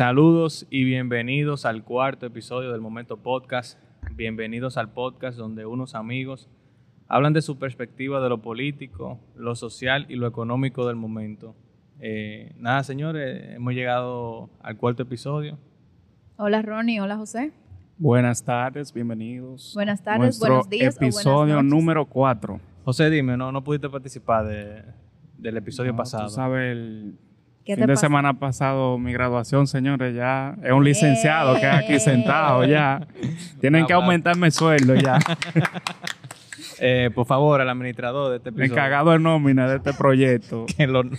Saludos y bienvenidos al cuarto episodio del Momento Podcast. Bienvenidos al podcast donde unos amigos hablan de su perspectiva de lo político, lo social y lo económico del momento. Eh, nada, señores, hemos llegado al cuarto episodio. Hola Ronnie, hola José. Buenas tardes, bienvenidos. Buenas tardes, Nuestro buenos días. o buenas Episodio noches. número 4. José, dime, ¿no, no pudiste participar de- del episodio pasado? Tú sabes, el ¿Qué fin te de pasa? semana pasado mi graduación, señores, ya es un licenciado que es aquí sentado ya. Tienen que aumentarme el sueldo ya. Eh, por favor, al administrador de este episodio. Encargado de nómina de este proyecto. Que lo, le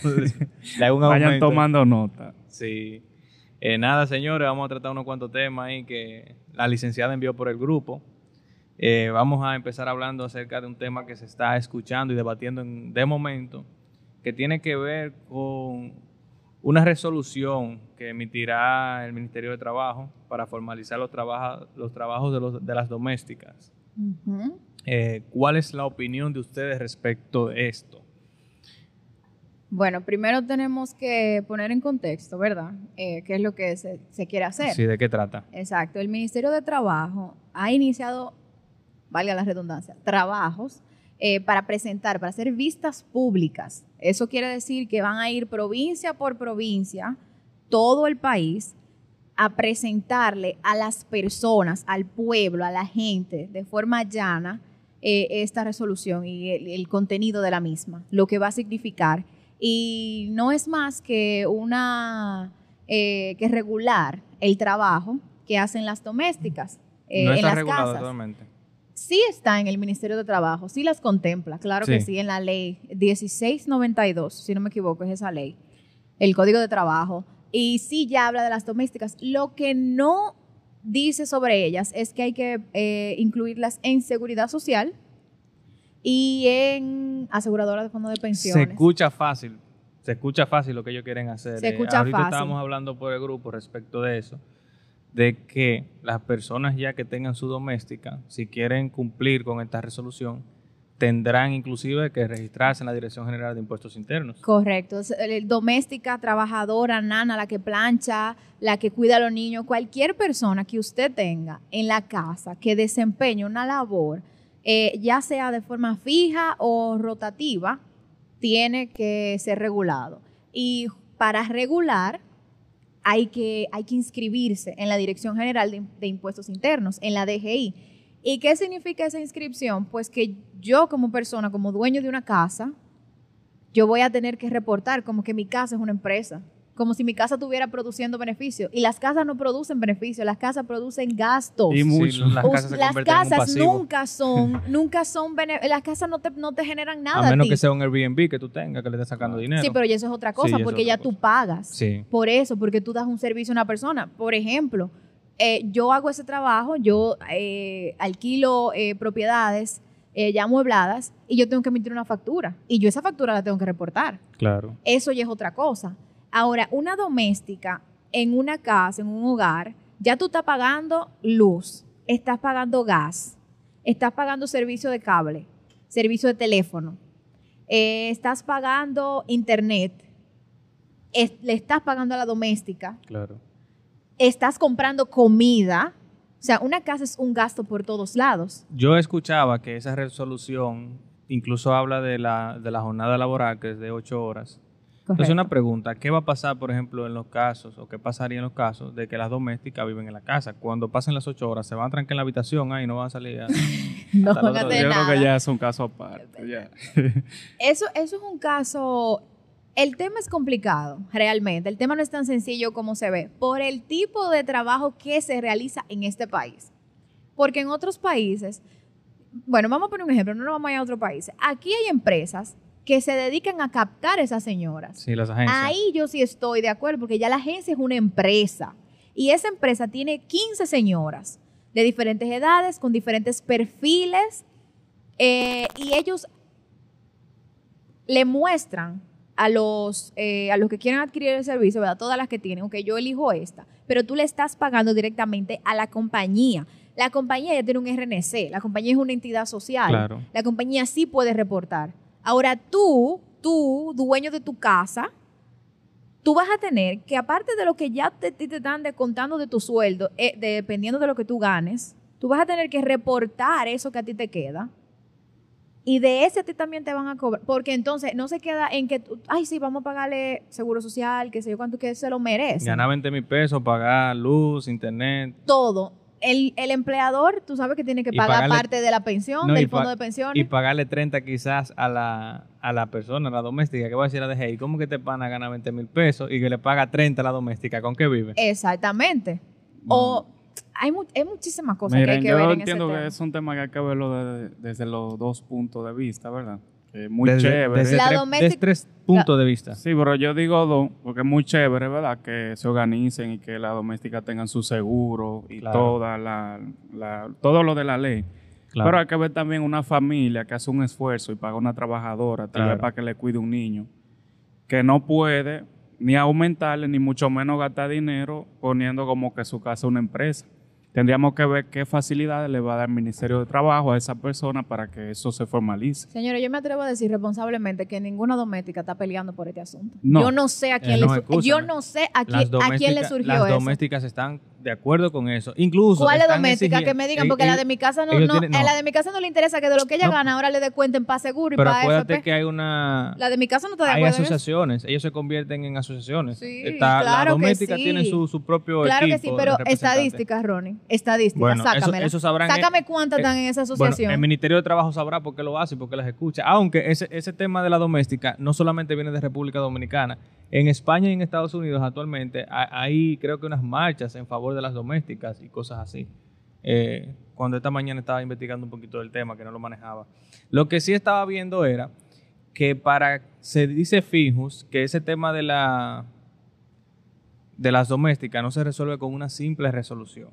haga un Vayan tomando nota. Sí. Eh, nada, señores, vamos a tratar unos cuantos temas ahí que la licenciada envió por el grupo. Eh, vamos a empezar hablando acerca de un tema que se está escuchando y debatiendo en- de momento, que tiene que ver con una resolución que emitirá el Ministerio de Trabajo para formalizar los, trabaja- los trabajos de, los- de las domésticas. Eh, ¿Cuál es la opinión de ustedes respecto de esto? Bueno, primero tenemos que poner en contexto, ¿verdad? Eh, ¿Qué es lo que se, se quiere hacer? Sí, ¿de qué trata? Exacto. El Ministerio de Trabajo ha iniciado, valga la redundancia, trabajos eh, para presentar, para hacer vistas públicas. Eso quiere decir que van a ir provincia por provincia, todo el país, a presentarle a las personas, al pueblo, a la gente, de forma llana, eh, esta resolución y el, el contenido de la misma, lo que va a significar. Y no es más que una, eh, que regular el trabajo que hacen las domésticas eh, no en está las regulado casas. totalmente. Sí está en el Ministerio de Trabajo, sí las contempla, claro que Sí. en la ley 1692, si no me equivoco, es esa ley, el Código de Trabajo, y sí ya habla de las domésticas. Lo que no dice sobre ellas es que hay que eh, incluirlas en seguridad social y en aseguradora de fondo de Se pensiones. escucha fácil. Se escucha fácil lo que ellos quieren hacer. Se Eh, ahorita fácil. estábamos hablando por el grupo respecto de eso, de que las personas ya que tengan su doméstica, si quieren cumplir con esta resolución, tendrán inclusive que registrarse en la Dirección General de Impuestos Internos. Correcto. Eh, Doméstica, trabajadora, nana, la que plancha, la que cuida a los niños, cualquier persona que usted tenga en la casa que desempeñe una labor, eh, ya sea de forma fija o rotativa, tiene que ser regulado. Y para regular hay que, hay que inscribirse en la Dirección General de, Impuestos Internos, en la DGI. ¿Y qué significa esa inscripción? Pues que yo como persona, como dueño de una casa, yo voy a tener que reportar como que mi casa es una empresa, como si mi casa estuviera produciendo beneficios. Y las casas no producen beneficios, las casas producen gastos. Y Sí, mucho. las Us- casas se las convierten en un casas nunca son, nunca son, las casas no te, no te generan nada. a menos ti. que sea un Airbnb que tú tengas, que le estés sacando dinero. Sí, pero ya eso es otra cosa, Sí, porque ya otra tú cosa. pagas. Sí. Por eso, porque tú das un servicio a una persona. Por ejemplo, eh, yo hago ese trabajo, yo eh, alquilo eh, propiedades eh, ya amuebladas y yo tengo que emitir una factura. Y yo esa factura la tengo que reportar. Claro. Eso ya es otra cosa. Ahora, una doméstica en una casa, en un hogar, ya tú estás pagando luz, estás pagando gas, estás pagando servicio de cable, servicio de teléfono, eh, estás pagando internet, es- le estás pagando a la doméstica, Claro. estás comprando comida. O sea, una casa es un gasto por todos lados. Yo escuchaba que esa resolución incluso habla de la, de la jornada laboral, que es de ocho horas. Entonces, una pregunta, ¿qué va a pasar, por ejemplo, en los casos, o qué pasaría en los casos de que las domésticas viven en la casa? Cuando pasen las ocho horas, ¿se van a trancar en la habitación ahí y no van a salir a... no van a hacer Yo creo que ya es un caso aparte. ya. Eso, eso es un caso. El tema es complicado, realmente. El tema no es tan sencillo como se ve, por el tipo de trabajo que se realiza en este país. Porque en otros países, bueno, vamos a poner un ejemplo, no nos vamos a ir a otro país. Aquí hay empresas que se dedican a captar a esas señoras. Sí, las agencias. Ahí yo sí estoy de acuerdo, porque ya la agencia es una empresa. Y esa empresa tiene 15 señoras de diferentes edades, con diferentes perfiles, eh, y ellos le muestran a los, eh, a los que quieren adquirir el servicio, ¿verdad? Todas las que tienen, ok, yo elijo esta, pero tú le estás pagando directamente a la compañía. La compañía ya tiene un RNC, la compañía es una entidad social. Claro. La compañía sí puede reportar. Ahora tú, tú, dueño de tu casa, tú vas a tener que aparte de lo que ya te, te están descontando de tu sueldo, eh, dependiendo de lo que tú ganes, tú vas a tener que reportar eso que a ti te queda. Y de ese a ti también te van a cobrar. Porque entonces no se queda en que, tú, ay, sí, vamos a pagarle seguro social, que sé yo cuánto, que se lo merece. Ganar 20 mil pesos, pagar luz, internet. Todo. El, el, empleador, tú sabes que tiene que pagar pagarle- parte de la pensión, No, del pa- fondo de pensiones. Y pagarle 30 quizás a la, a la persona, a la doméstica, que va a decir a de hey, ¿cómo que te pana gana 20 mil pesos y que le paga 30 a la doméstica? ¿Con qué vive? Exactamente. O hay, mu- hay muchísimas cosas que hay que yo ver en entiendo ese que tema. es un tema que hay que verlo de- desde los dos puntos de vista, ¿verdad? Es muy desde, chévere. desde La tres, doméstica- desde tres puntos de vista. Sí, pero yo digo dos, porque es muy chévere, ¿verdad? Que se organicen y que las domésticas tengan su seguro y Claro. toda la, la- todo lo de la ley. Claro. Pero hay que ver también una familia que hace un esfuerzo y paga una trabajadora tal vez Claro. para que le cuide un niño, que no puede ni aumentarle ni mucho menos gastar dinero poniendo como que su casa es una empresa. Tendríamos que ver qué facilidades le va a dar el Ministerio de Trabajo a esa persona para que eso se formalice. Señores, yo me atrevo a decir responsablemente que ninguna doméstica está peleando por este asunto. No. Yo no sé a quién Eh, le no, escúchame. yo no sé a quién, Las a quién le surgió Las eso. domésticas están de acuerdo con eso. Incluso. ¿Cuál es doméstica? Que me digan, porque la de mi casa no, no, tienen- a la de mi casa no le interesa que de lo que ella No. gana ahora le descuenten para seguro y Pero para acuérdate FP. que hay una. La de mi casa no está de Hay acuerdo en eso. asociaciones, ellos se convierten en asociaciones. Sí, Está- claro que la doméstica sí. tiene su, su propio Claro que sí, pero estadísticas, Ronnie. Estadísticas, Bueno, eso- sácamela. eso sabrán- Sácame cuántas eh, están en esa Bueno, asociación. el Ministerio de Trabajo sabrá por qué lo hace y por qué las escucha. Aunque ese, ese tema de la doméstica no solamente viene de República Dominicana. En España y en Estados Unidos actualmente ha- hay creo que unas marchas en favor de las domésticas y cosas así. Eh, cuando esta mañana estaba investigando un poquito del tema, que no lo manejaba. Lo que sí estaba viendo era que para, se dice Fijus, que ese tema de la de las domésticas no se resuelve con una simple resolución,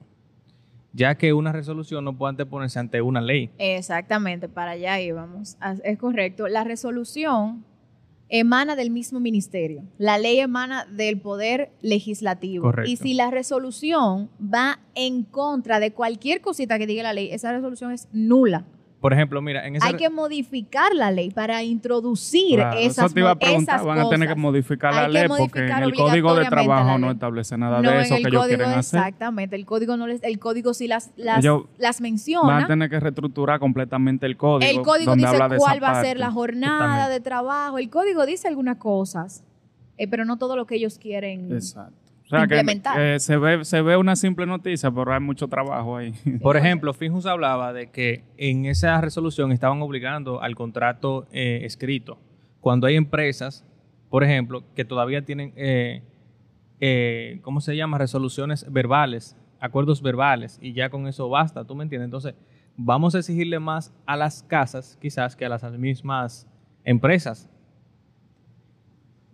ya que una resolución no puede anteponerse ante una ley. Exactamente, para allá íbamos. Es correcto. La resolución emana del mismo ministerio. La ley emana del poder legislativo. Correcto. Y si la resolución va en contra de cualquier cosita que diga la ley, esa resolución es nula. Por ejemplo, mira, en esa Hay que modificar la ley para introducir Claro, esas, eso te iba a preguntar, esas van a tener que modificar la ley porque en el Código de Trabajo no establece nada No, de eso que ellos quieren hacer. exactamente. El código no les, el código sí las, las, Ellos las Van a menciona. tener que reestructurar completamente el código. El código donde dice habla de cuál va a ser la jornada de trabajo. El código dice algunas cosas, eh, pero no todo lo que ellos quieren. Exacto. O sea, que eh, se, ve, se ve una simple noticia, pero hay mucho trabajo ahí. Por ejemplo, Finjus hablaba de que en esa resolución estaban obligando al contrato eh, escrito. Cuando hay empresas, por ejemplo, que todavía tienen, eh, eh, ¿cómo se llama? Resoluciones verbales, acuerdos verbales, y ya con eso basta, ¿tú me entiendes? Entonces, vamos a exigirle más a las casas, quizás, que a las mismas empresas.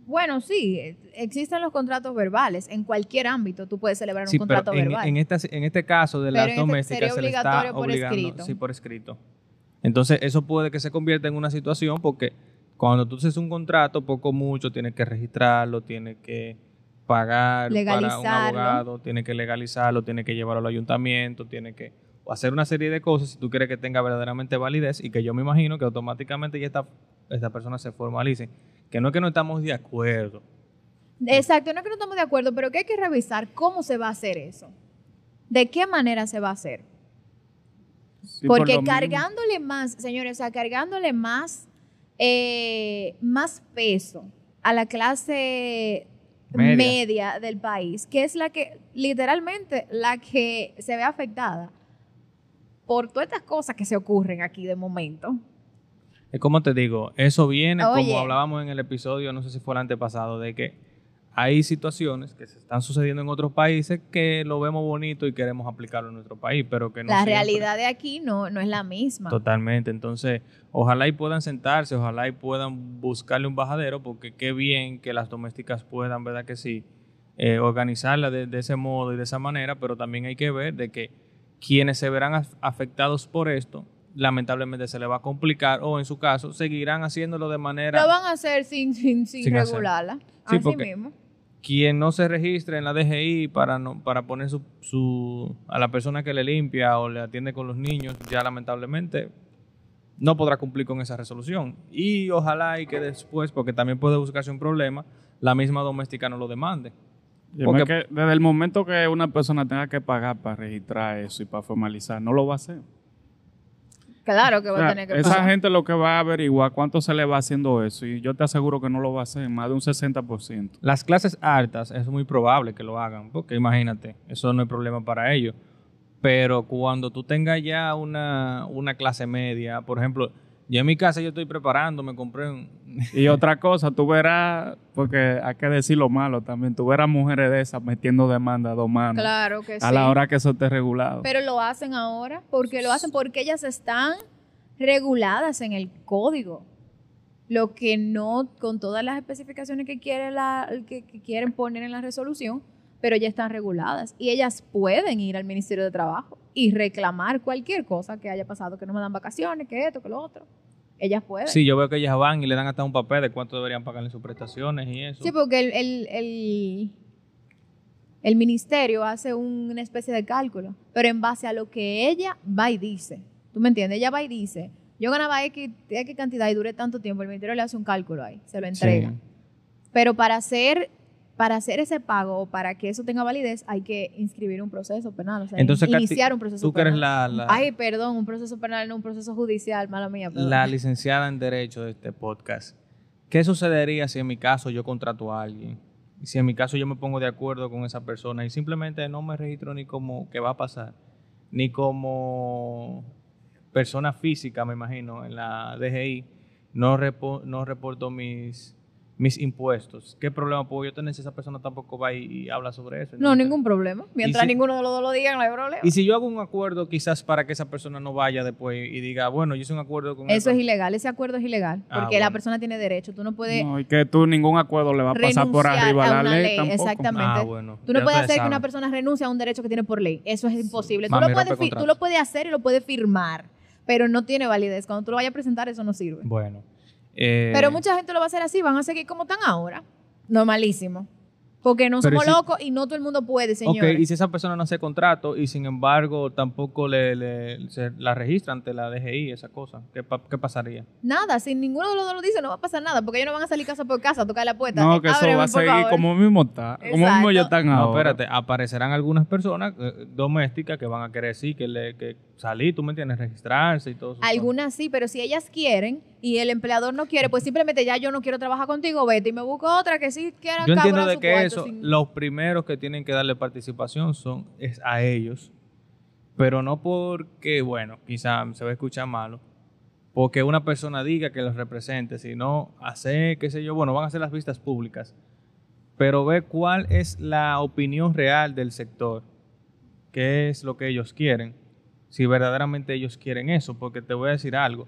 Bueno, sí, existen los contratos verbales. En cualquier ámbito tú puedes celebrar un pero contrato en, verbal. en esta- en este caso de las este domésticas se le está por obligando, escrito. sí, por escrito. Entonces, eso puede que se convierta en una situación porque cuando tú haces un contrato, poco o mucho, tienes que registrarlo, tienes que pagar para un abogado, tienes que legalizarlo, tienes que llevarlo al ayuntamiento, tienes que hacer una serie de cosas si tú quieres que tenga verdaderamente validez y que yo me imagino que automáticamente ya esta, esta persona se formalice. Que no es que no estamos de acuerdo, Exacto, no es que no estamos de acuerdo, pero que hay que revisar cómo se va a hacer eso. ¿De qué manera se va a hacer? Sí, por Porque mismo. cargándole más, señores, o sea, cargándole más, eh, más peso a la clase Media. media. del país, que es la que, literalmente, la que se ve afectada por todas estas cosas que se ocurren aquí de momento. Es como te digo, eso viene Oye. como hablábamos en el episodio, no sé si fue el antepasado, de que hay situaciones que se están sucediendo en otros países que lo vemos bonito y queremos aplicarlo en nuestro país, pero que no la siempre. realidad de aquí no, no es la misma. Totalmente. Entonces, ojalá y puedan sentarse, ojalá y puedan buscarle un bajadero, porque qué bien que las domésticas puedan, ¿verdad que sí? Eh, organizarla de, de ese modo y de esa manera, pero también hay que ver de que quienes se verán af- afectados por esto, lamentablemente se les va a complicar o en su caso seguirán haciéndolo de manera... Lo van a hacer sin, sin, sin, regularla. Sí, Así porque- mismo. quien no se registre en la DGI para no para poner su, su a la persona que le limpia o le atiende con los niños ya lamentablemente no podrá cumplir con esa resolución y ojalá y que después porque también puede buscarse un problema la misma doméstica no lo demande. Porque- es que desde el momento que una persona tenga que pagar para registrar eso y para formalizar, no lo va a hacer. Claro que O va sea, a tener que esa pagar. gente lo que va a averiguar cuánto se le va haciendo eso y yo te aseguro que no lo va a hacer, más de un 60%. Las clases altas es muy probable que lo hagan, porque imagínate, eso no es problema para ellos. Pero cuando tú tengas ya una, una clase media, por ejemplo, yo en mi casa yo estoy preparando, me compré un... Y otra cosa, tú verás, porque hay que decir lo malo también, tú verás mujeres de esas metiendo demanda a dos manos Claro que sí. a la hora que eso esté regulado. Pero lo hacen ahora. porque lo hacen? Porque ellas están reguladas en el código. Lo que no, con todas las especificaciones que, quiere la, que, que quieren poner en la resolución, pero ya están reguladas. Y ellas pueden ir al Ministerio de Trabajo y reclamar cualquier cosa que haya pasado, que no me dan vacaciones, que esto, que lo otro. Ellas pueden. Sí, yo veo que ellas van y le dan hasta un papel de cuánto deberían pagarle sus prestaciones y eso. Sí, porque el, el, el, el ministerio hace una especie de cálculo, pero en base a lo que ella va y dice. ¿Tú me entiendes? Ella va y dice, yo ganaba X, X cantidad y duré tanto tiempo, el ministerio le hace un cálculo ahí, se lo entrega. Sí. Pero para hacer, para hacer ese pago o para que eso tenga validez, hay que inscribir un proceso penal, o sea, Entonces, iniciar un proceso tú que eres penal. la, la, Ay, perdón, un proceso penal, no un proceso judicial, mala mía. perdón. la licenciada en Derecho de este podcast, ¿qué sucedería si en mi caso yo contrato a alguien? Y si en mi caso yo me pongo de acuerdo con esa persona y simplemente no me registro ni como que va a pasar, ni como persona física, me imagino, en la DGI, no, repo- no reporto mis, mis impuestos. ¿Qué problema puedo yo tener si esa persona tampoco va y, y habla sobre eso? No, ningún problema. Mientras si- ninguno de los dos lo digan, no hay problema. Y si yo hago un acuerdo quizás para que esa persona no vaya después y diga, bueno, yo hice un acuerdo con Eso es ilegal, ese acuerdo es ilegal, Ah, porque la persona tiene derecho, tú no puedes No, y que tú ningún acuerdo le va a pasar por renunciar arriba a la una ley, ley, tampoco. exactamente. Ah, bueno. Tú no Ya puedes hacer que una persona renuncie a un derecho que tiene por ley, eso es imposible. Tú Mami, lo, puedes tú lo puedes hacer y lo puedes firmar, pero no tiene validez. Cuando tú lo vayas a presentar, eso no sirve. Bueno. Eh, Pero mucha gente lo va a hacer así, van a seguir como están ahora. Normalísimo. Porque no Pero somos si- locos y no todo el mundo puede, Ok, señores. y si esa persona no hace contrato y sin embargo tampoco le, le- se la registra ante la DGI, esa cosa, ¿qué, pa- qué pasaría? Nada, si ninguno de los dos lo dice, no va a pasar nada, porque ellos no van a salir casa por casa a tocar la puerta. No, Eh, que eso va a seguir favor. como mismo está, como mismo ya están No, ahora. espérate, aparecerán algunas personas eh, domésticas que van a querer sí, que, le, que salir, tú me entiendes, registrarse y todo eso. Algunas sí, pero si ellas quieren y el empleador no quiere, pues simplemente ya yo no quiero trabajar contigo, vete y me busco otra que sí quiera Yo entiendo de su que cuarto eso, sin- los primeros que tienen que darle participación son es a ellos, pero no porque, bueno, quizá se va a escuchar malo, porque una persona diga que los represente, sino hacer, qué sé yo, bueno, van a hacer las vistas públicas, pero ver cuál es la opinión real del sector, qué es lo que ellos quieren, si verdaderamente ellos quieren eso, porque te voy a decir algo,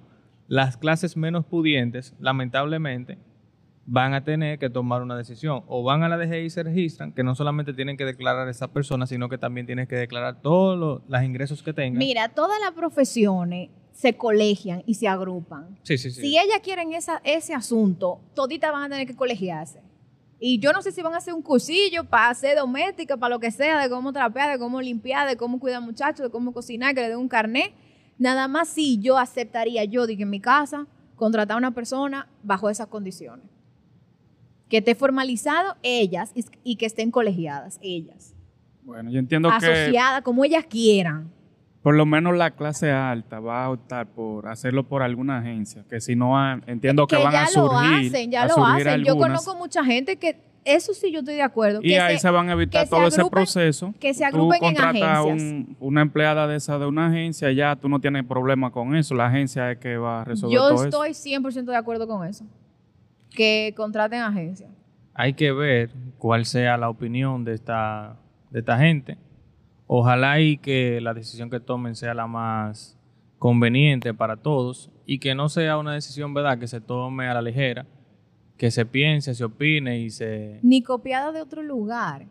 las clases menos pudientes, lamentablemente, van a tener que tomar una decisión. O van a la DGI y se registran, que no solamente tienen que declarar a esa persona, sino que también tienen que declarar todos los, los ingresos que tengan. Mira, todas las profesiones se colegian y se agrupan. sí, sí, sí. Si ellas quieren esa, ese asunto, toditas van a tener que colegiarse. Y yo no sé si van a hacer un cursillo para hacer doméstica, para lo que sea, de cómo trapear, de cómo limpiar, de cómo cuidar muchachos, de cómo cocinar, que le den un carnet. Nada más si yo aceptaría, yo digo en mi casa, contratar a una persona bajo esas condiciones. Que esté formalizado ellas y, y que estén colegiadas ellas. Bueno, yo entiendo que Asociadas como ellas quieran. por lo menos la clase alta va a optar por hacerlo por alguna agencia, que si no, ha- entiendo que, que van ya a surgir. lo hacen, ya lo hacen. Yo conozco mucha gente que eso sí yo estoy de acuerdo. Y que ahí se, van a evitar todo ese proceso. que se Tú agrupen en contratas agencias. un- una empleada de esa de una agencia, ya tú no tienes problema con eso. La agencia es que va a resolver Yo todo estoy 100% de acuerdo con eso. Que contraten agencias. Hay que ver cuál sea la opinión de esta, de esta gente. Ojalá y que la decisión que tomen sea la más conveniente para todos y que no sea una decisión, ¿verdad?, que se tome a la ligera, que se piense, se opine y se... Ni copiada de otro lugar.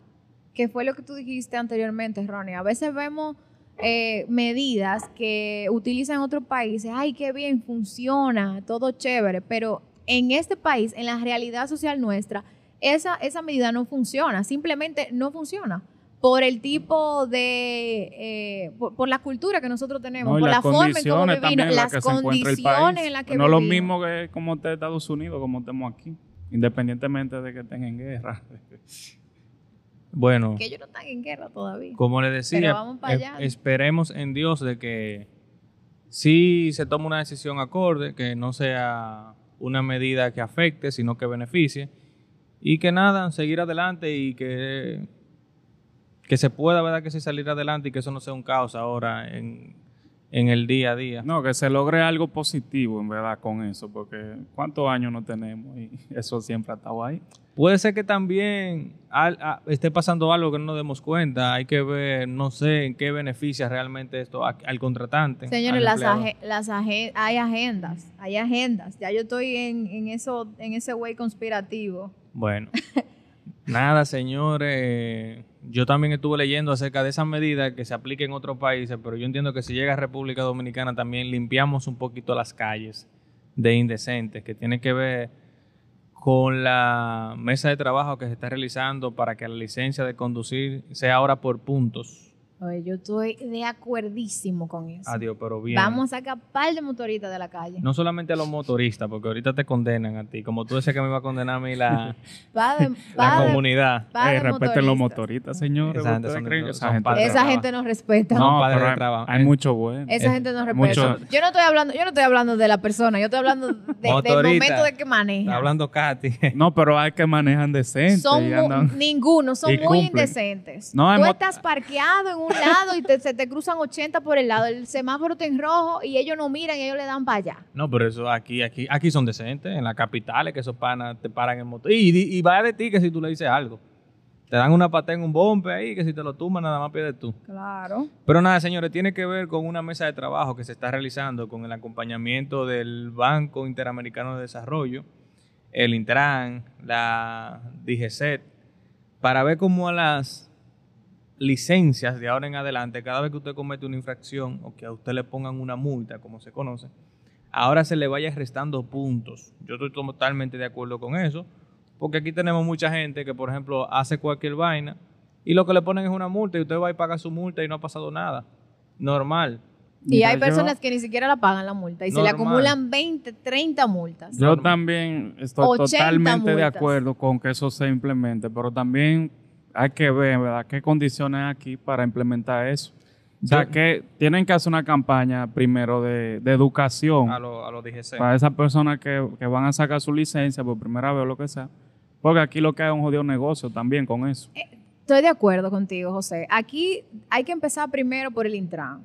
Que fue lo que tú dijiste anteriormente, Ronnie. A veces vemos eh, medidas que utilizan otros países. Ay, qué bien, funciona, todo chévere. Pero en este país, en la realidad social nuestra, esa, esa medida no funciona. Simplemente no funciona. Por el tipo de. eh, por, por la cultura que nosotros tenemos, No, por la las forma en cómo condiciones vivimos, las el condiciones país. en las que no es lo vivimos. mismo que como está Estados Unidos, como estamos aquí. independientemente de que estén en guerra. Bueno, Que ellos no están en guerra todavía. como le decía, Pero vamos para allá. esperemos en Dios de que sí se tome una decisión acorde, que no sea una medida que afecte, sino que beneficie. Y que nada, seguir adelante y que, que se pueda, ¿verdad? Que sí salir adelante y que eso no sea un caos ahora en, en el día a día. No, que se logre algo positivo, en verdad, con eso, porque ¿cuántos años no tenemos? Y eso siempre ha estado ahí. Puede ser que también al- a- esté pasando algo que no nos demos cuenta. Hay que ver, no sé en qué beneficia realmente esto a- al contratante. Señores, al las, las hay agendas, hay agendas. Ya yo estoy en, en eso, en ese way conspirativo. Bueno, nada, señores. Yo también estuve leyendo acerca de esas medidas que se apliquen en otros países, pero yo entiendo que si llega a República Dominicana también limpiamos un poquito las calles de indecentes, que tiene que ver con la mesa de trabajo que se está realizando para que la licencia de conducir sea ahora por puntos. Oye, yo estoy de acuerdísimo con eso. Adiós, pero bien. Vamos a sacar par de motoritas de la calle. No solamente a los motoristas, porque ahorita te condenan a ti. Como tú decías que me iba a condenar a mí la, la comunidad. va de Eh, respeten los motoristas. motoristas, señores. Esa gente ¿Ustedes son- esa gente, Esa gente nos respeta. No, pero de hay, trabajo. hay mucho bueno. Esa Eh, gente nos respeta. mucho- Yo no estoy hablando, yo no estoy hablando de la persona, yo estoy hablando de- del momento de que maneja. Está hablando Katy. No, pero hay que manejan decente. son y mu- andan- ninguno, son muy cumplen. indecentes. No, hay Tú estás parqueado en un lado y te- se te cruzan 80 por el lado, el semáforo está en rojo y ellos no miran y ellos le dan para allá. No, pero eso aquí, aquí, aquí son decentes. En las capitales que esos panas te paran en moto. Y, y, y vaya de ti que si tú le dices algo. Te dan una patada en un bombe ahí que si te lo tumbas nada más pierdes tú. Claro. Pero nada, señores, tiene que ver con una mesa de trabajo que se está realizando con el acompañamiento del Banco Interamericano de Desarrollo, el Intran, la DGCET, para ver cómo a las licencias de ahora en adelante, cada vez que usted comete una infracción o que a usted le pongan una multa, como se conoce, ahora se le vaya restando puntos. Yo estoy totalmente de acuerdo con eso, porque aquí tenemos mucha gente que, por ejemplo, hace cualquier vaina y lo que le ponen es una multa y usted va y paga su multa y no ha pasado nada. Normal. Y Mira, hay yo- personas que ni siquiera la pagan la multa y se le acumulan 20, 30 multas. Yo también estoy 80 totalmente de acuerdo con que eso se implemente, pero también hay que ver, ¿verdad?, qué condiciones hay aquí para implementar eso. O sea, que tienen que hacer una campaña primero de, de educación A lo, a lo DGC. para esas personas que, que van a sacar su licencia por primera vez o lo que sea. Porque aquí lo que hay es un jodido negocio también con eso. Estoy de acuerdo contigo, José. Aquí hay que empezar primero por el Intran.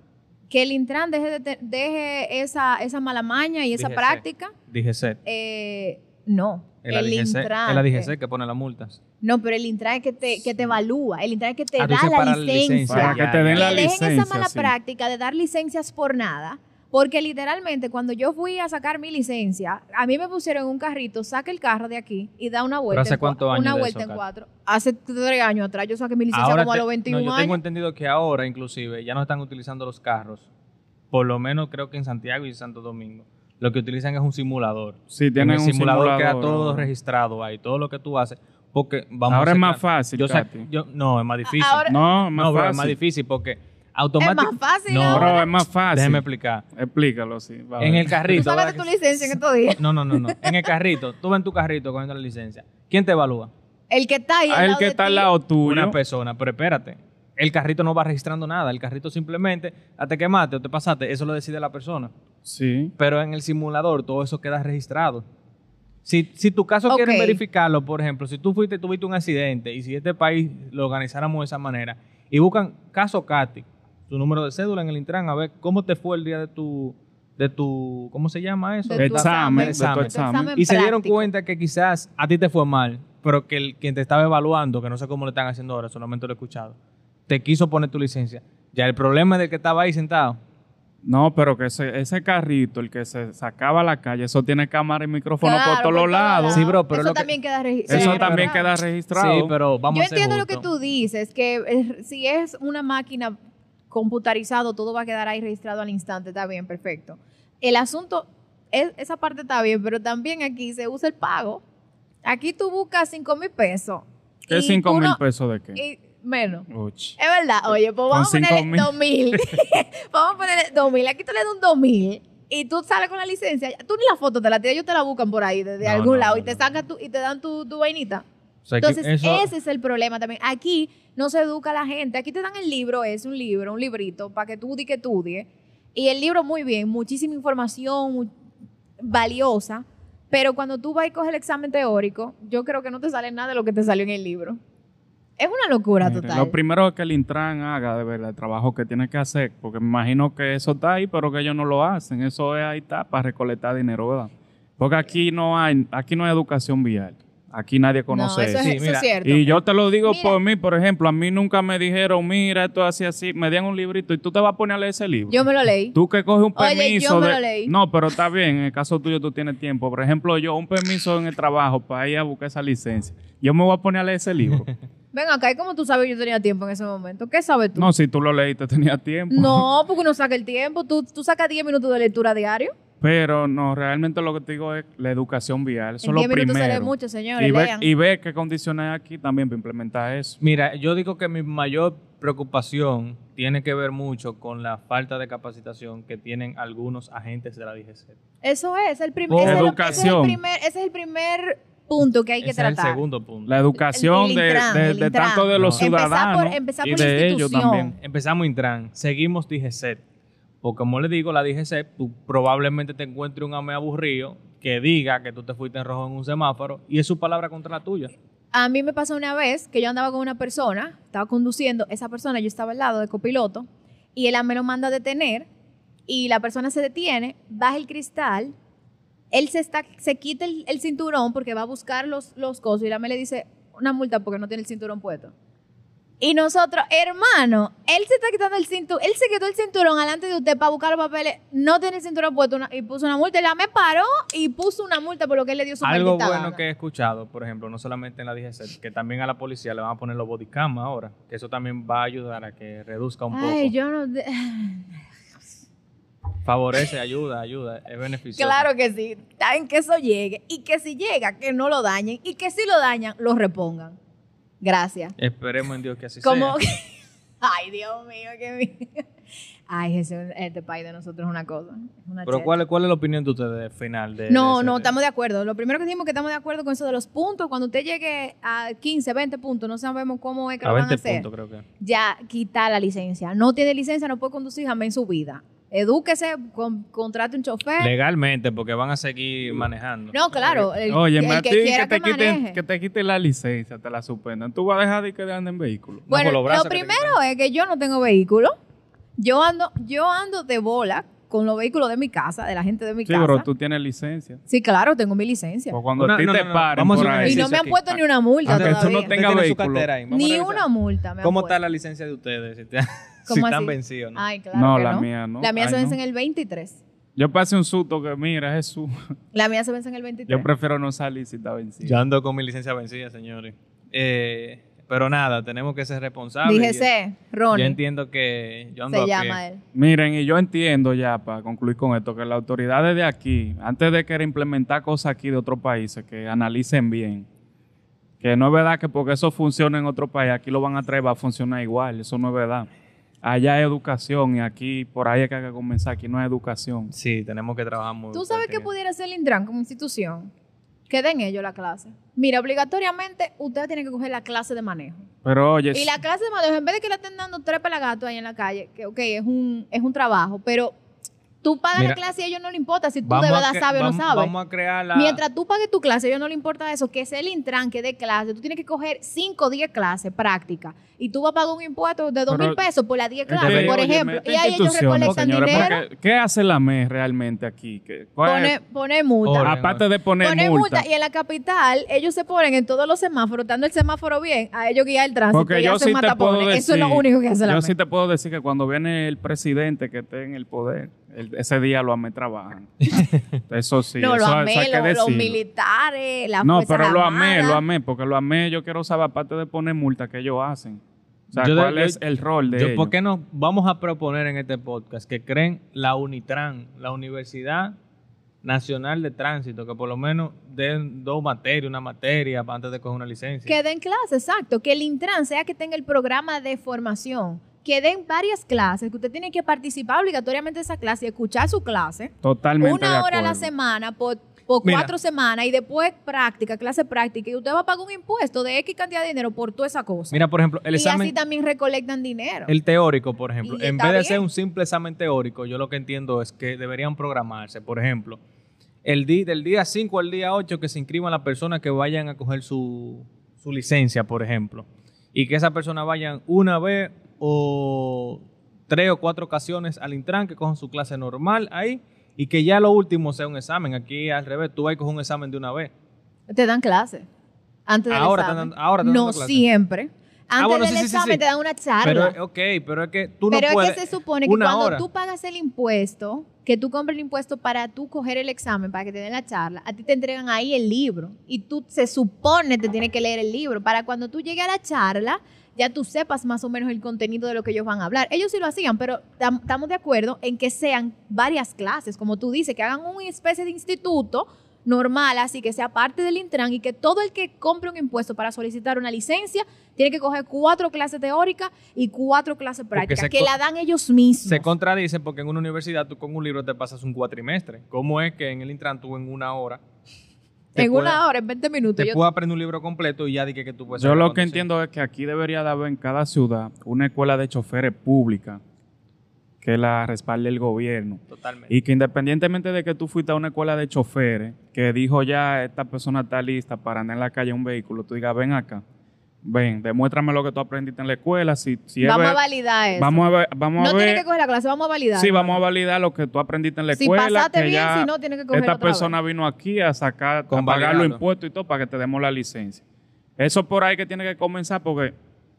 Que el Intran deje, de deje esa, esa mala maña y esa DGC. práctica. DGC. Eh, no. El DGC, Intran. es la DGC que pone las multas. No, pero el Intran es que te, que te evalúa. El Intran es que te Ah, da la licencia. licencia. Para que te den la que dejen licencia. esa mala sí. práctica de dar licencias por nada. Porque literalmente cuando yo fui a sacar mi licencia, a mí me pusieron un carrito, saca el carro de aquí y da una vuelta. hace cuántos años Una de vuelta eso, en cuatro. Hace tres años atrás yo saqué mi licencia Ahora como a los 21 no, yo tengo años. entendido que ahora, inclusive, ya no están utilizando los carros. Por lo menos creo que en Santiago y Santo Domingo. Lo que utilizan es un simulador. Sí, En tienen el un simulador, queda simulador, todo registrado ahí, todo lo que tú haces. Porque vamos Ahora a es más fácil, Yo Katy. yo- no, es más difícil. Ahora- No, es más no, bro, fácil. es más difícil porque Es automáticamente. más fácil No, ahora. Bro, es más fácil. Déjeme explicar. Explícalo, sí. va En el carrito. Tú sacaste ¿verdad tu licencia en estos días. No, no, no, no. En el carrito. Tú vas en tu carrito cogiendo la licencia. ¿Quién te evalúa? El que está ahí. Ah, al el lado que de está al lado tuyo. Una persona. Pero espérate. El carrito no va registrando nada. El carrito simplemente, a te quemaste o te pasaste, eso lo decide la persona. Sí. Pero en el simulador todo eso queda registrado. Si, si tu caso Ok. quieren verificarlo, por ejemplo, si tú fuiste, tuviste un accidente y si este país lo organizáramos de esa manera y buscan caso Katy, tu número de cédula en el Intran, a ver cómo te fue el día de tu, de tu, ¿cómo se llama eso? De tu examen, de examen. tu examen. examen. y se dieron práctico. cuenta que quizás a ti te fue mal, pero que el, quien te estaba evaluando, que no sé cómo le están haciendo ahora, solamente lo he escuchado, te quiso poner tu licencia. Ya el problema es del que estaba ahí sentado. No, pero que ese, ese carrito, el que se sacaba a la calle, eso tiene cámara y micrófono Claro, por todos los lados. Sí, bro, pero Eso lo que- también queda registrado. Eso Sí, también pero- queda registrado. Sí, pero vamos Yo a entiendo lo que tú dices, que eh, si es una máquina computarizado, todo va a quedar ahí registrado al instante, está bien, perfecto. El asunto, es, esa parte está bien, pero también aquí se usa el pago. Aquí tú buscas 5 mil pesos. ¿Qué y cinco tú mil no- pesos de qué? y menos. Uch. Es verdad, oye, pues vamos a ponerle 5.000. 2 mil. vamos a ponerle 2 mil. Aquí tú le das un 2 mil y tú sales con la licencia, tú ni la foto te la tiras, ellos te la buscan por ahí, desde No, algún no, lado, no, y te sacan tu, y te dan tu, tu vainita. O sea, Entonces, eso- ese es el problema también. Aquí no se educa a la gente. Aquí te dan el libro, es un libro, un librito, para que tú di que estudie. Y el libro, muy bien, muchísima información valiosa. Pero cuando tú vas y coges el examen teórico, yo creo que no te sale nada de lo que te salió en el libro. Es una locura Mire, total. Lo primero es que el Intran haga de verdad el trabajo que tiene que hacer, porque me imagino que eso está ahí, pero que ellos no lo hacen. Eso es ahí está para recolectar dinero, ¿verdad? Porque aquí no hay, aquí no hay educación vial. Aquí nadie no, conoce eso, es, Sí, eso mira, es cierto. Y yo te lo digo Mira. por mí, por ejemplo, a mí nunca me dijeron, mira, esto es así, así, me dieron un librito y tú te vas a poner a leer ese libro. Yo me lo leí. Tú que coges un Oye, permiso. yo me de- lo leí. No, pero está bien, en el caso tuyo tú tienes tiempo. Por ejemplo, yo, un permiso en el trabajo para ir a buscar esa licencia. Yo me voy a poner a leer ese libro. Ven acá, ¿y cómo tú sabes que yo tenía tiempo en ese momento? ¿Qué sabes tú? no, si tú lo leíste, tenía tiempo. No, porque uno saca el tiempo. Tú, tú sacas 10 minutos de lectura diario. Pero no, realmente lo que te digo es la educación vial. Eso En es lo 10 minutos se lee primero. mucho, señores. y, ver, lean. y ver qué condiciones hay aquí también para implementar eso. Mira, yo digo que mi mayor preocupación tiene que ver mucho con la falta de capacitación que tienen algunos agentes de la DGC. Eso es, el prim- ese, es lo- ese es el educación. primer, ese es el primer punto que hay que Ese es el tratar. segundo punto. La educación el de, Intran, de- el de Intran. tanto de los No. Empezar ciudadanos por- empezar y por de ellos también. Empezamos Intran, seguimos DGC. Porque como le digo, la DGC, tú probablemente te encuentres un ame aburrido que diga que tú te fuiste en rojo en un semáforo y es su palabra contra la tuya. A mí me pasó una vez que yo andaba con una persona, estaba conduciendo, esa persona yo estaba al lado de copiloto y él me lo manda a detener y la persona se detiene, baja el cristal, él se, está, se quita el, el cinturón porque va a buscar los, los cosos y la me le dice una multa porque no tiene el cinturón puesto. Y nosotros, hermano, él se está quitando el cinturón, él se quitó el cinturón delante de usted para buscar los papeles, no tiene el cinturón puesto una- y puso una multa. Y la me paró y puso una multa por lo que él le dio su Algo bueno gana. que he escuchado, por ejemplo, no solamente en la DGC, que también a la policía le van a poner los bodycam ahora, que eso también va a ayudar a que reduzca un Ay, poco. yo no... Favorece, ayuda, ayuda, es beneficioso. Claro que sí. Está en que eso llegue. Y que si llega, que no lo dañen. Y que si lo dañan, lo repongan. Gracias. Esperemos en Dios que así Como... sea. Ay, Dios mío, qué mi- Ay, Jesús, este país de nosotros es una cosa. es una Pero. ¿cuál, ¿cuál es la opinión de ustedes final? De, No, de no, tema? estamos de acuerdo. Lo primero que dijimos que estamos de acuerdo con eso de los puntos. Cuando usted llegue a 15, 20 puntos, no sabemos cómo es que A lo van a 20 hacer. puntos creo que. Ya quita la licencia. No tiene licencia, no puede conducir jamás en su vida. Edúquese, con- contrate un chofer. Legalmente, porque van a seguir manejando. No, claro. El, Oye, el a que que te, que quiten, que te quiten la licencia, te la suspendan. Tú vas a dejar de que anden en vehículo. Bueno, lo primero es que yo no tengo vehículo. Yo ando, yo ando de bola con los vehículos de mi casa, de la gente de mi Sí, casa. pero tú tienes licencia. Sí, claro, tengo mi licencia. Pues cuando Una- a ti no, te no, paren por ahí. y no me han aquí. puesto ni una multa Aunque tú todavía. no Usted tenga tiene su vehículo. ahí. Ni una multa me han ¿Cómo puesto. está la licencia de ustedes? Si, te- si ¿Cómo están vencidos, ¿no? Ay, claro No, que la mía no. La mía se vence no. en el 23. Yo pasé un susto que, mira, Jesús. La mía se vence en el 23. Yo prefiero no salir si está vencido. Yo ando con mi licencia vencida, señores. Eh, pero nada, tenemos que ser responsables. Díjese, Ronnie, yo entiendo que yo ando se a pie. llama él. Miren, y yo entiendo ya, para concluir con esto, que las autoridades de aquí, antes de querer implementar cosas aquí de otros países, que analicen bien. Que no es verdad que porque eso funciona en otro país, aquí lo van a traer, va a funcionar igual. Eso no es verdad. Allá hay educación y aquí, por ahí es que hay que comenzar. Aquí no hay educación. Sí, tenemos que trabajar muy ¿Tú sabes qué pudiera hacer el Intran como institución? Que den ellos la clase. Mira, obligatoriamente ustedes tienen que coger la clase de manejo. Pero oye, Y la clase de manejo, en vez de que le estén dando tres pelagatos ahí en la calle, que ok, es un, es un trabajo, pero tú pagas Mira, la clase y a ellos no le importa si tú de verdad sabes o no sabes. Vamos a crear la... Mientras tú pagues tu clase, a ellos no le importa eso, que es el Intran que dé clase. Tú tienes que coger 5 o 10 clases prácticas y tú vas a pagar un impuesto de 2 mil pesos por las 10 es que, clases, por ejemplo. Y ahí ellos recolectan dinero, porque, ¿Qué hace la MES realmente aquí? ¿Qué- cuál es- pone, pone multa. Aparte de poner Poner multa. multa y en la capital ellos se ponen en todos los semáforos, dando el semáforo bien, a ellos guiar el tránsito Porque y yo hacen sí te puedo decir, Eso es lo único que hace la yo MES. sí te puedo decir que cuando viene el presidente que esté en el poder, el- ese día lo amé trabajan. Eso sí, no, eso, lo amé, eso lo- los militares, la No, pero lo amé, Armada. lo amé, porque lo amé, yo quiero saber aparte de poner multa que ellos hacen. O sea, Yo de- ¿cuál yo- es el rol de Yo, ellos? ¿Por qué no vamos a proponer en este podcast que creen la UNITRAN, la Universidad Nacional de Tránsito, que por lo menos den dos materias, una materia para antes de coger una licencia? Que den clase, exacto. Que el Intran sea que tenga el programa de formación. Que den varias clases, que usted tiene que participar obligatoriamente de esa clase y escuchar su clase Totalmente de una hora a la semana por, por Mira. cuatro semanas y después práctica, clase práctica y usted va a pagar un impuesto de X cantidad de dinero por toda esa cosa. Mira, por ejemplo, el y así examen, también recolectan dinero. el teórico, por ejemplo, Y en vez de bien. ser un simple examen teórico, yo lo que entiendo es que deberían programarse, por ejemplo, el di- del día 5 al día 8 que se inscriban las personas que vayan a coger su, su licencia, por ejemplo, y que esas personas vayan una vez o tres o cuatro ocasiones al Intran, que cojan su clase normal ahí, y que ya lo último sea un examen. Aquí al revés, tú vas a coger un examen de una vez. Te dan clase antes del Ahora te examen. dan- ahora te no clase. siempre. Antes bueno, del sí, sí, sí, examen sí. te dan una charla. Pero, ok, pero es que tú Pero no puedes... es que se supone que cuando hora. tú pagas el impuesto, que tú compras el impuesto para tú coger el examen, para que te den la charla, a ti te entregan ahí el libro. Y tú se supone te tienes que leer el libro. Para cuando tú llegues a la charla, ya tú sepas más o menos el contenido de lo que ellos van a hablar. Ellos sí lo hacían, pero tam- estamos de acuerdo en que sean varias clases, como tú dices, que hagan una especie de instituto normal, así que sea parte del Intran y que todo el que compre un impuesto para solicitar una licencia tiene que coger cuatro clases teóricas y cuatro clases prácticas, que la dan ellos mismos. Se contradice porque en una universidad tú con un libro te pasas un cuatrimestre. ¿Cómo es que en el Intran tú en una hora en una hora, en 20 minutos. te yo- puedes aprender un libro completo y ya di que, que tú puedes Yo lo que entiendo es que aquí debería de haber en cada ciudad una escuela de choferes pública que la respalde el gobierno. Totalmente. Y que independientemente de que tú fuiste a una escuela de choferes que dijo ya esta persona está lista para andar en la calle un vehículo, tú digas, ven acá, ven, demuéstrame lo que tú aprendiste en la escuela. Si, si es vamos a validar eso. vamos a ver, vamos no a tiene ver que coger la clase, vamos a validar. Sí, vamos a validar lo que tú aprendiste en la Si escuela. pasaste que bien, ya si no, tienes que cogerlo Esta otra vez. persona vino aquí a sacar, a Con pagar los impuestos y todo para que te demos la licencia. Eso por ahí que tiene que comenzar porque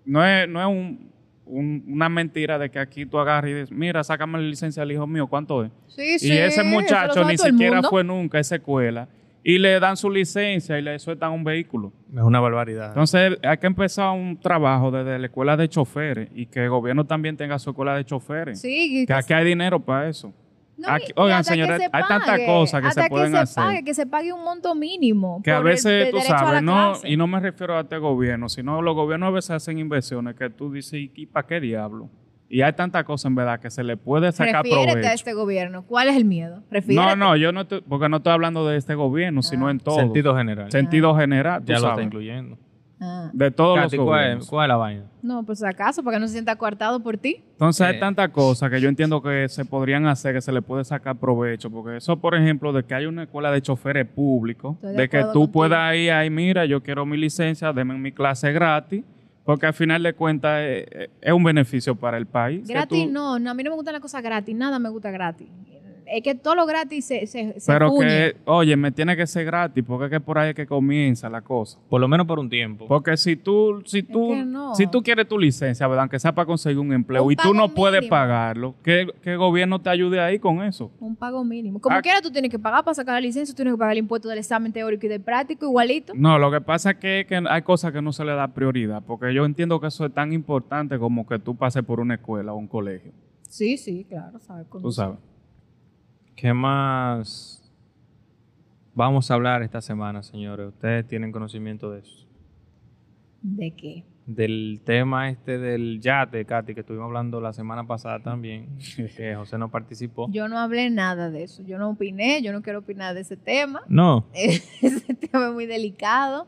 no es, no es un- un- una mentira de que aquí tú agarras y dices, mira, sácame la licencia al hijo mío, ¿cuánto es? Sí, sí, y ese muchacho ni siquiera fue nunca a esa escuela y le dan su licencia y le sueltan un vehículo. Es una barbaridad. Entonces hay que empezar un trabajo desde la escuela de choferes y que el gobierno también tenga su escuela de choferes. Sí, Que aquí hay dinero para eso. No, Aquí- oigan, señores, se hay tantas cosas que hasta se pueden que se hacer. Pague, que se pague un monto mínimo. Que a por el- veces, de tú sabes, no, y no me refiero a este gobierno, sino los gobiernos a veces hacen inversiones que tú dices, ¿y, y para qué diablo? Y hay tantas cosas en verdad que se le puede sacar Refiérete provecho. a este gobierno. ¿Cuál es el miedo? Refiérete. No, no, yo no estoy, porque no estoy hablando de este gobierno, sino Ah. en todo. Sentido general. Sentido general, tú ya lo está incluyendo. Ah. de todos Katy, los ¿cuál, es, cuál es la vaina? No, pues acaso, para que no se sienta coartado por ti. Entonces hay tantas cosas que yo entiendo que se podrían hacer, que se le puede sacar provecho, porque eso, por ejemplo, de que hay una escuela de choferes públicos, de de, que tú contigo. puedas ir ahí, mira, yo quiero mi licencia, denme mi clase gratis, porque al final de cuentas eh, eh, es, un beneficio para el país. Gratis tú- no, no, a mí no me gustan las cosas gratis, nada me gusta gratis. Es que todo lo gratis se, se, se Pero que, oye, me tiene que ser gratis, porque es que por ahí es que comienza la cosa. Por lo menos por un tiempo. Porque si tú, si tú, no. si tú quieres tu licencia, ¿verdad? Aunque sea para conseguir un empleo Un y tú no puedes pagarlo, ¿qué, qué gobierno te ayude ahí con eso? Un pago mínimo. Como Ah. quiera, tú tienes que pagar para sacar la licencia, tú tienes que pagar el impuesto del examen teórico y del práctico, igualito. No, lo que pasa es que, que hay cosas que no se le da prioridad, porque yo entiendo que eso es tan importante como que tú pases por una escuela o un colegio, Sí, sí, claro, sabes. tú sabes. ¿Qué más vamos a hablar esta semana, señores? Ustedes tienen conocimiento de eso. ¿De qué? Del tema este del yate, Katy, que estuvimos hablando la semana pasada también, que José no participó. Yo no hablé nada de eso. Yo no opiné, yo no quiero opinar de ese tema. No, ese tema es muy delicado.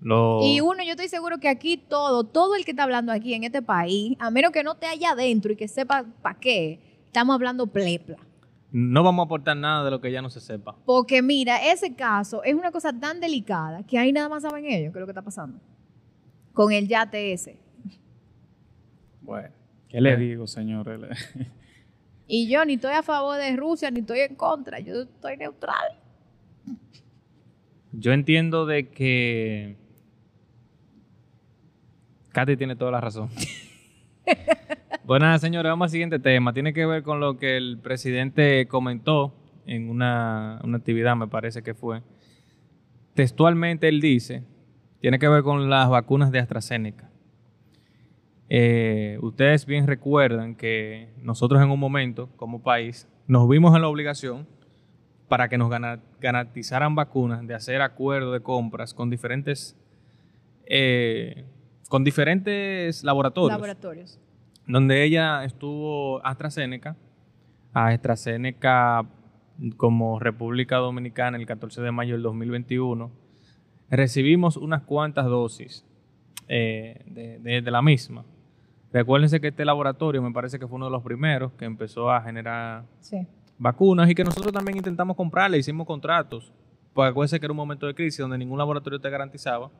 lo... Y uno, yo estoy seguro que aquí todo, todo el que está hablando aquí en este país, a menos que no esté allá adentro y que sepa para qué, estamos hablando plepla. No vamos a aportar nada de lo que ya no se sepa. Porque mira, ese caso es una cosa tan delicada que ahí nada más saben ellos qué es lo que está pasando. Con el yate ese. Bueno. ¿Qué le digo, señores? Y yo ni estoy a favor de Rusia ni estoy en contra, yo estoy neutral. Yo entiendo de que Katy tiene toda la razón. Bueno, señores, vamos al siguiente tema. Tiene que ver con lo que el presidente comentó en una, una actividad, me parece que fue. Textualmente él dice, tiene que ver con las vacunas de AstraZeneca. Eh, ustedes bien recuerdan que nosotros en un momento, como país, nos vimos en la obligación para que nos garantizaran vacunas, de hacer acuerdos de compras con diferentes, eh, con diferentes laboratorios. Laboratorios. Donde ella estuvo AstraZeneca, a AstraZeneca como República Dominicana el 14 de mayo del 2021, recibimos unas cuantas dosis eh, de, de- de la misma. Recuérdense que este laboratorio me parece que fue uno de los primeros que empezó a generar Sí. vacunas y que nosotros también intentamos comprarle, hicimos contratos. Pues acuérdense que era un momento de crisis donde ningún laboratorio te garantizaba.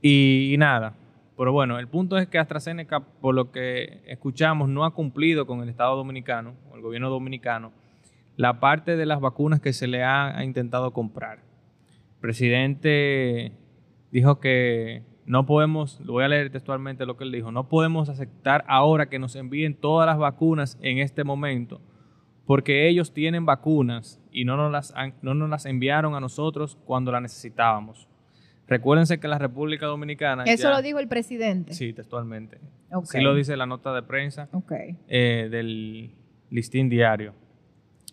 Y, y nada. Pero bueno, el punto es que AstraZeneca, por lo que escuchamos, no ha cumplido con el Estado dominicano, o el gobierno dominicano, la parte de las vacunas que se le ha, intentado comprar. El presidente dijo que no podemos, lo voy a leer textualmente lo que él dijo, no podemos aceptar ahora que nos envíen todas las vacunas en este momento, porque ellos tienen vacunas y no nos las, no nos las enviaron a nosotros cuando las necesitábamos. Recuérdense que la República Dominicana... Eso ya- lo dijo el presidente. Sí, textualmente. Ok. Sí lo dice la nota de prensa eh, del listín diario.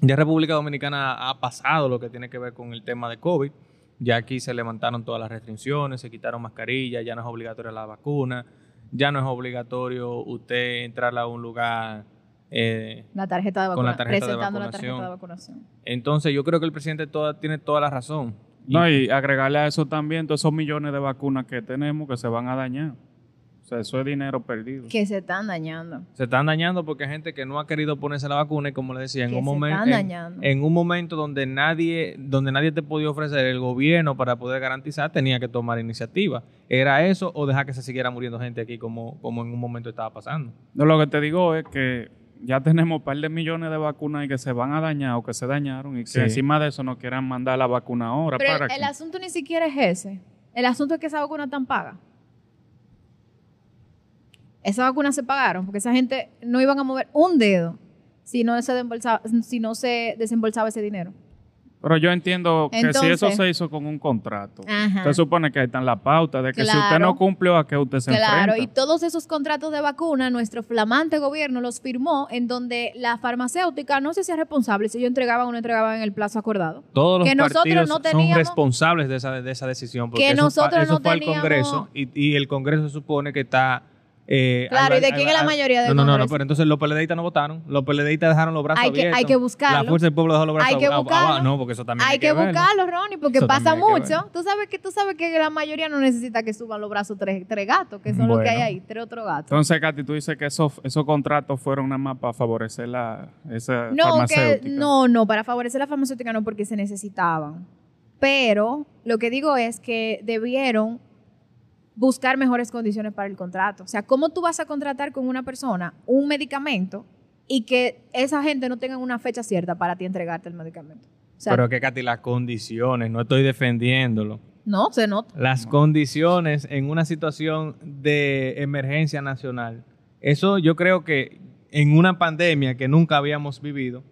Ya República Dominicana ha pasado lo que tiene que ver con el tema de COVID. Ya aquí se levantaron todas las restricciones, se quitaron mascarillas, ya no es obligatoria la vacuna, ya no es obligatorio usted entrar a un lugar. eh, La tarjeta de Con vacunación. la tarjeta de presentando la vacunación. tarjeta de vacunación. entonces yo creo que el presidente toda- tiene toda la razón. No, y agregarle a eso también todos esos millones de vacunas que tenemos que se van a dañar. O sea, eso es dinero perdido. Que se están dañando. se están dañando porque hay gente que no ha querido ponerse la vacuna y como le decía, en Que un se momento están en, dañando. en un momento donde nadie donde nadie te podía ofrecer el gobierno para poder garantizar, tenía que tomar iniciativa. Era eso o dejar que se siguiera muriendo gente aquí como como en un momento estaba pasando. No, lo que te digo es que ya tenemos un par de millones de vacunas y que se van a dañar o que se dañaron y que Sí. encima de eso no quieran mandar la vacuna ahora. Pero para el, el asunto ni siquiera es ese. El asunto es que esa vacuna tan paga. Esas vacunas se pagaron porque esa gente no iban a mover un dedo si no se desembolsaba, si no se desembolsaba ese dinero. Pero yo entiendo que si eso se hizo con un contrato, Ajá. se supone que ahí están las pautas de que si usted no cumplió, a qué usted se Claro, y todos esos contratos de vacuna, nuestro flamante gobierno los firmó en donde la farmacéutica no se hacía responsable si ellos entregaban o no entregaban en el plazo acordado. Todos los Que nosotros partidos no son teníamos- responsables de esa, de esa decisión porque Que eso, nosotros eso no fue al teníamos- Congreso y, y el Congreso se supone que está eh, Claro, al- ¿y de quién es la mayoría del No, no, no, no, pero entonces los PLDistas no votaron, los PLDistas dejaron los brazos Hay que- hay abiertos. que buscarlo. La fuerza del pueblo dejó los brazos Hay que ab- buscarlo. No, porque eso también Hay que verlo. buscarlo, Ronnie, porque Eso pasa hay que mucho. Tú sabes que tú sabes que la mayoría no necesita que suban los brazos tres, tres gatos, que son los que hay ahí, tres otros gatos. Entonces, Katy, tú dices que esos, esos contratos fueron nada más para favorecer la, esa No, que, farmacéutica. no, no, para favorecer la farmacéutica no, porque se necesitaban. Pero lo que digo es que debieron buscar mejores condiciones para el contrato. O sea, ¿cómo tú vas a contratar con una persona un medicamento y que esa gente no tenga una fecha cierta para ti entregarte el medicamento? O sea, Pero que Katy, las condiciones, no estoy defendiéndolo. no, se nota. Las condiciones en una situación de emergencia nacional. Eso yo creo que en una pandemia que nunca habíamos vivido,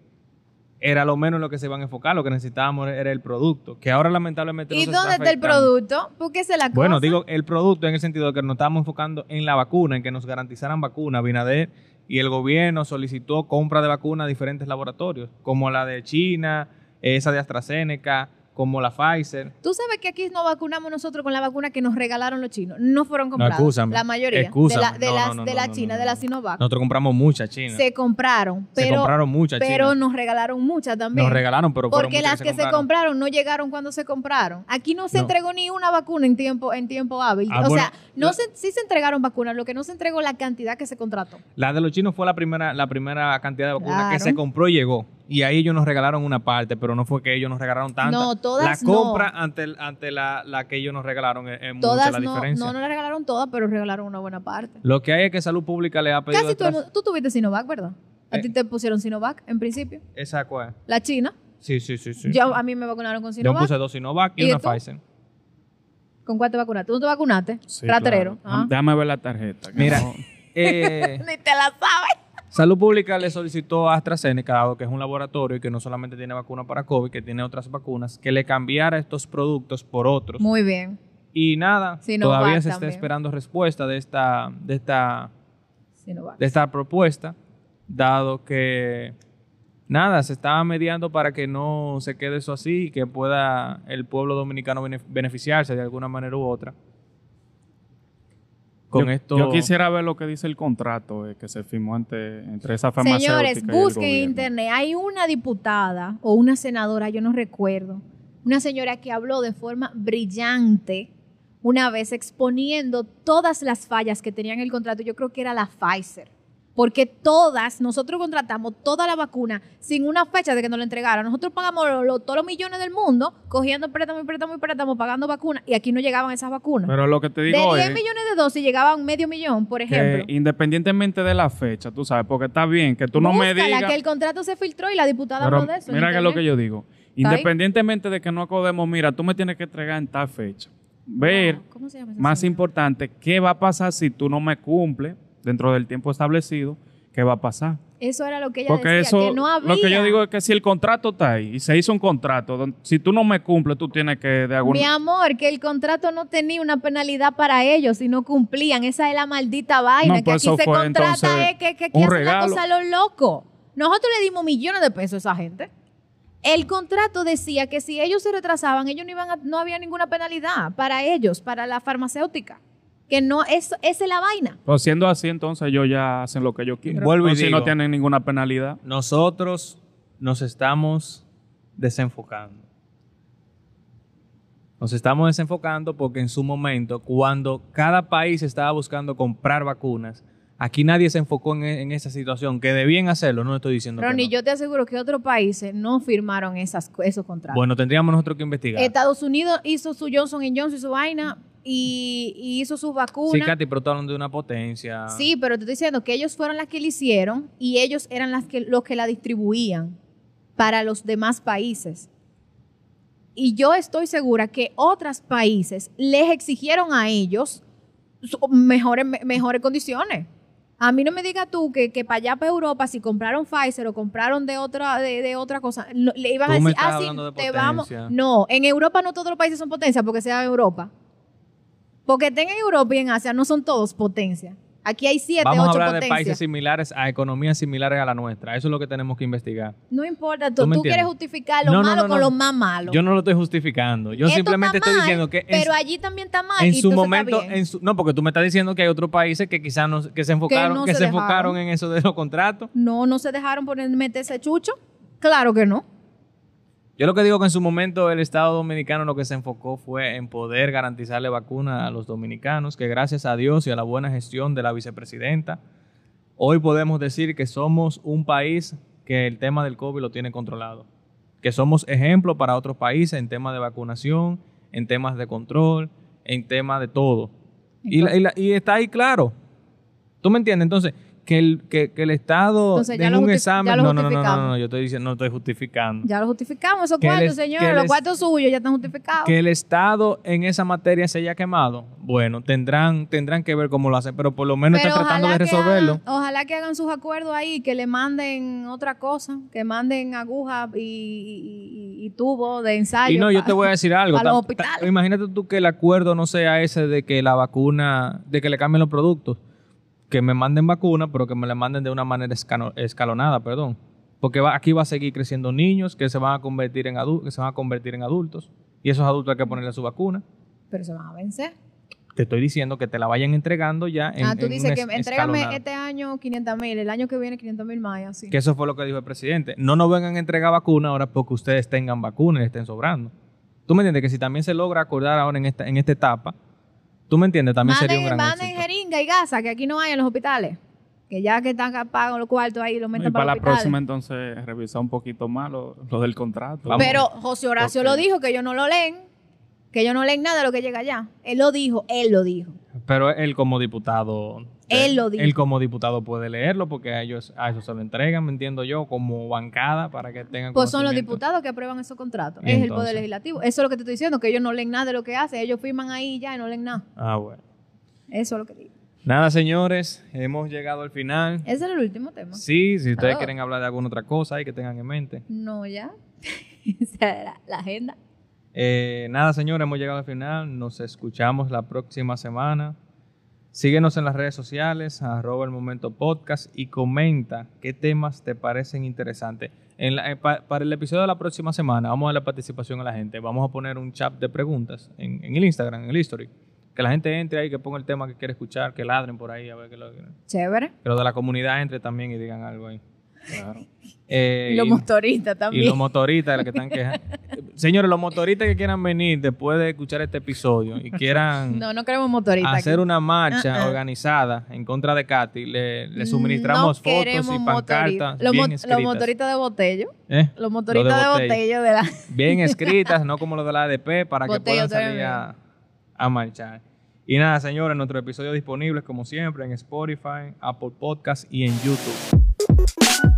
era lo menos en lo que se iban a enfocar. Lo que necesitábamos era el producto, que ahora lamentablemente no ¿Y se dónde está el producto? Porque es la cosa. Bueno, digo el producto en el sentido de que nos estamos enfocando en la vacuna, en que nos garantizaran vacuna. Binader y el gobierno solicitó compra de vacuna a diferentes laboratorios, como la de China, esa de AstraZeneca, como la Pfizer. Tú sabes que aquí nos vacunamos nosotros con la vacuna que nos regalaron los chinos. No fueron compradas. excúsame. La mayoría. Excúsame. De la, de No, las- no, no, de la no, no, China, no, de la no. Sinovac. Nosotros compramos mucha China. se compraron. Se Pero, compraron muchas pero China. nos regalaron muchas también. Nos regalaron, pero Porque muchas las que se compraron. compraron no llegaron cuando se compraron. Aquí no se No. entregó ni una vacuna en tiempo en tiempo hábil. Ah, o bueno, sea, no la- se, sí se entregaron vacunas, lo que no se entregó la cantidad que se contrató. La de los chinos fue la primera, la primera cantidad de vacunas que se compró y llegó. Y ahí ellos nos regalaron una parte, pero no fue que ellos nos regalaron tanta. No, todas La no. compra ante, el- ante la, la que ellos nos regalaron es, es mucha Todas la no, diferencia. no, no le regalaron todas, pero regalaron una buena parte. Lo que hay es que Salud Pública le ha pedido... Casi mundo- Tú tuviste Sinovac, ¿verdad? A Eh. ti te pusieron Sinovac en principio. ¿Esa cuál? La China. Sí, sí, sí. sí. Yo, a mí me vacunaron con Yo Sinovac. puse dos Sinovac y, ¿Y una tú? Pfizer. ¿Con cuál te vacunaste? ¿Tú no te vacunaste? Sí, Raterero. claro. Ah. Déjame ver la tarjeta. Mira, no- eh, Ni te la sabes. Salud Pública le solicitó a AstraZeneca, dado que es un laboratorio y que no solamente tiene vacuna para COVID, que tiene otras vacunas, que le cambiara estos productos por otros. Muy bien. Y nada, Sinovac todavía se está también. esperando respuesta de esta, de esta, Sinovac. de esta propuesta, dado que nada, se estaba mediando para que no se quede eso así y que pueda el pueblo dominicano bene- beneficiarse de alguna manera u otra con yo, esto... yo quisiera ver lo que dice el contrato eh, que se firmó entre, entre esa farmacéutica Señores, busquen en internet. Hay una diputada o una senadora, yo no recuerdo, una señora que habló de forma brillante una vez exponiendo todas las fallas que tenían el contrato. Yo creo que era la Pfizer. Porque todas, nosotros contratamos toda la vacuna sin una fecha de que nos la entregaran. Nosotros pagamos lo- lo- todos los millones del mundo, cogiendo préstamo y préstamo y préstamo, pagando vacunas, y aquí no llegaban esas vacunas. Pero lo que te de digo 10 es millones de dosis llegaban medio millón, por que ejemplo. independientemente de la fecha, tú sabes, porque está bien que tú no me digas... que el contrato se filtró y la diputada habló de eso. mira que es lo que yo digo. Independientemente de que no acordemos, mira, tú me tienes que entregar en tal fecha. Ver, Wow, ¿cómo se llama esa más señora? importante, qué va a pasar si tú no me cumples dentro del tiempo establecido, qué va a pasar. Eso era lo que ella Porque decía, eso, que no había. lo que yo digo es que si el contrato está ahí y se hizo un contrato, si tú no me cumples, tú tienes que de alguna Mi amor, que el contrato no tenía una penalidad para ellos si no cumplían. Esa es la maldita vaina. No, que pues aquí eso se fue, contrata entonces, es que, que aquí un regalo. cosa a los locos. Nosotros le dimos millones de pesos a esa gente. El contrato decía que si ellos se retrasaban, ellos no iban a- no había ninguna penalidad para ellos, para la farmacéutica. Que no, eso, esa es la vaina. Pues siendo así, entonces ellos ya hacen lo que ellos quieren. Vuelvo y si no tienen ninguna penalidad. Nosotros nos estamos desenfocando. Nos estamos desenfocando porque en su momento, cuando cada país estaba buscando comprar vacunas, aquí nadie se enfocó en, en esa situación, que debían hacerlo, no estoy diciendo que Ronnie, no. yo te aseguro que otros países no firmaron esas, esos contratos. Bueno, tendríamos nosotros que investigar. Estados Unidos hizo su Johnson Johnson y su vaina y, y hizo sus Sí, vacunas. Katy, pero tú hablando de una potencia. Sí, pero te estoy diciendo que ellos fueron las que lo hicieron y ellos eran las que, los que la distribuían para los demás países. Y yo estoy segura que otros países les exigieron a ellos mejores, me- mejores condiciones. A mí no me digas tú que, que para allá, para Europa, si compraron Pfizer o compraron de otra, de, de otra cosa, no- le iban a Tú me decir, ah, sí, de te vamos. No, en Europa no todos los países son potencia porque sea Europa. Porque estén en Europa y en Asia no son todos potencia. Aquí hay siete, Vamos a ocho hablar de países similares a economías similares a la nuestra. Eso es lo que tenemos que investigar. No importa, ¿Tú tú, me tú quieres justificar lo No, malo no, con lo más malo. Yo no lo estoy justificando. Yo Esto simplemente está estoy mal, diciendo que en Pero allí también está mal. en y su momento, bien. en su- no, porque tú me estás diciendo que hay otros países que quizás no, que se enfocaron, que se se, enfocaron en eso de los contratos. No, no se dejaron poner meterse chucho. Claro que no. Yo lo que digo que en su momento el Estado dominicano lo que se enfocó fue en poder garantizarle vacuna a los dominicanos, que gracias a Dios y a la buena gestión de la vicepresidenta, hoy podemos decir que somos un país que el tema del COVID lo tiene controlado, que somos ejemplo para otros países en temas de vacunación, en temas de control, en temas de todo. Y, la- y la- y está ahí claro. ¿Tú me entiendes? Entonces, que el, que, que el Estado en un examen... No, no, no, no, no, yo estoy diciendo, no estoy justificando. Ya lo justificamos, esos cuartos, señores. Los cuartos suyos ya están justificados. que el Estado en esa materia se haya quemado, bueno, tendrán, tendrán que ver cómo lo hacen, pero por lo menos están tratando de resolverlo. ojalá que hagan sus acuerdos ahí, que le manden otra cosa, que manden aguja y, tubo de ensayo. Y no, yo te voy a decir algo. imagínate tú que el acuerdo no sea ese de que la vacuna, de que le cambien los productos, que me manden vacuna, pero que me la manden de una manera escalonada, perdón. Porque va- aquí va a seguir creciendo niños que se van a convertir en adultos, que se van a convertir en adultos, y esos adultos hay que ponerle su vacuna. Pero se van a vencer. Te estoy diciendo que te la vayan entregando ya en, ah, tú en dices que entrégame escalonada. este año 500 mil, el año que viene 500 mil más, así. Que eso fue lo que dijo el presidente. No nos vengan a entregar vacuna ahora porque ustedes tengan vacuna y estén sobrando. ¿Tú me entiendes? Que si también se logra acordar ahora en esta, en esta etapa, ¿tú me entiendes? También sería un gran manden éxito. Jeringa y gasa, que aquí no hay en los hospitales. Que ya que están pagando los cuartos ahí, los No, meten y para para, la los próxima, entonces, revisar un poquito más lo, lo del contrato. Vamos. Pero José Horacio lo dijo, que ellos no lo leen, que ellos no leen nada de lo que llega allá. Él lo dijo, él lo dijo. Pero él como diputado... Él lo dijo. Él como diputado puede leerlo porque a ellos a eso se lo entregan, me entiendo yo, como bancada para que tengan Pues son los diputados que aprueban esos contratos. Es el. Poder Legislativo. Eso es lo que te estoy diciendo, que ellos no leen nada de lo que hacen. Ellos firman ahí y ya y no leen nada. Ah, bueno. Eso es lo que digo. Nada, señores, hemos llegado al final. Ese era el último tema. Sí, si ustedes Oh. quieren hablar de alguna otra cosa ahí que tengan en mente. No, ya. Esa era la agenda. Eh, nada, señores, hemos llegado al final. Nos escuchamos la próxima semana. Síguenos en las redes sociales, arroba el momento podcast y comenta qué temas te parecen interesantes. En la- eh, pa- para el episodio de la próxima semana vamos a la participación a la gente. Vamos a poner un chat de preguntas en, en el Instagram, en el History, Que la gente entre ahí, que ponga el tema que quiere escuchar, que ladren por ahí, a ver que lo, que Chévere. los de la comunidad entre también y digan algo ahí. Claro. Eh, Y los y- motoristas y también. los motoristas, los que están quejando. Señores, los motoristas que quieran venir después de escuchar este episodio y quieran no, no queremos motoristas. hacer aquí. una marcha ah. organizada en contra de Katy, le, le suministramos No fotos y pancartas. Los, bien mo- escritas. los motoristas de botello. ¿Eh? Los motoristas de, botello de la... Bien escritas, no como los de la ADP, para que puedan salir a, a marchar. Y nada, señores, nuestros episodios disponibles como siempre en Spotify, Apple Podcast y en YouTube.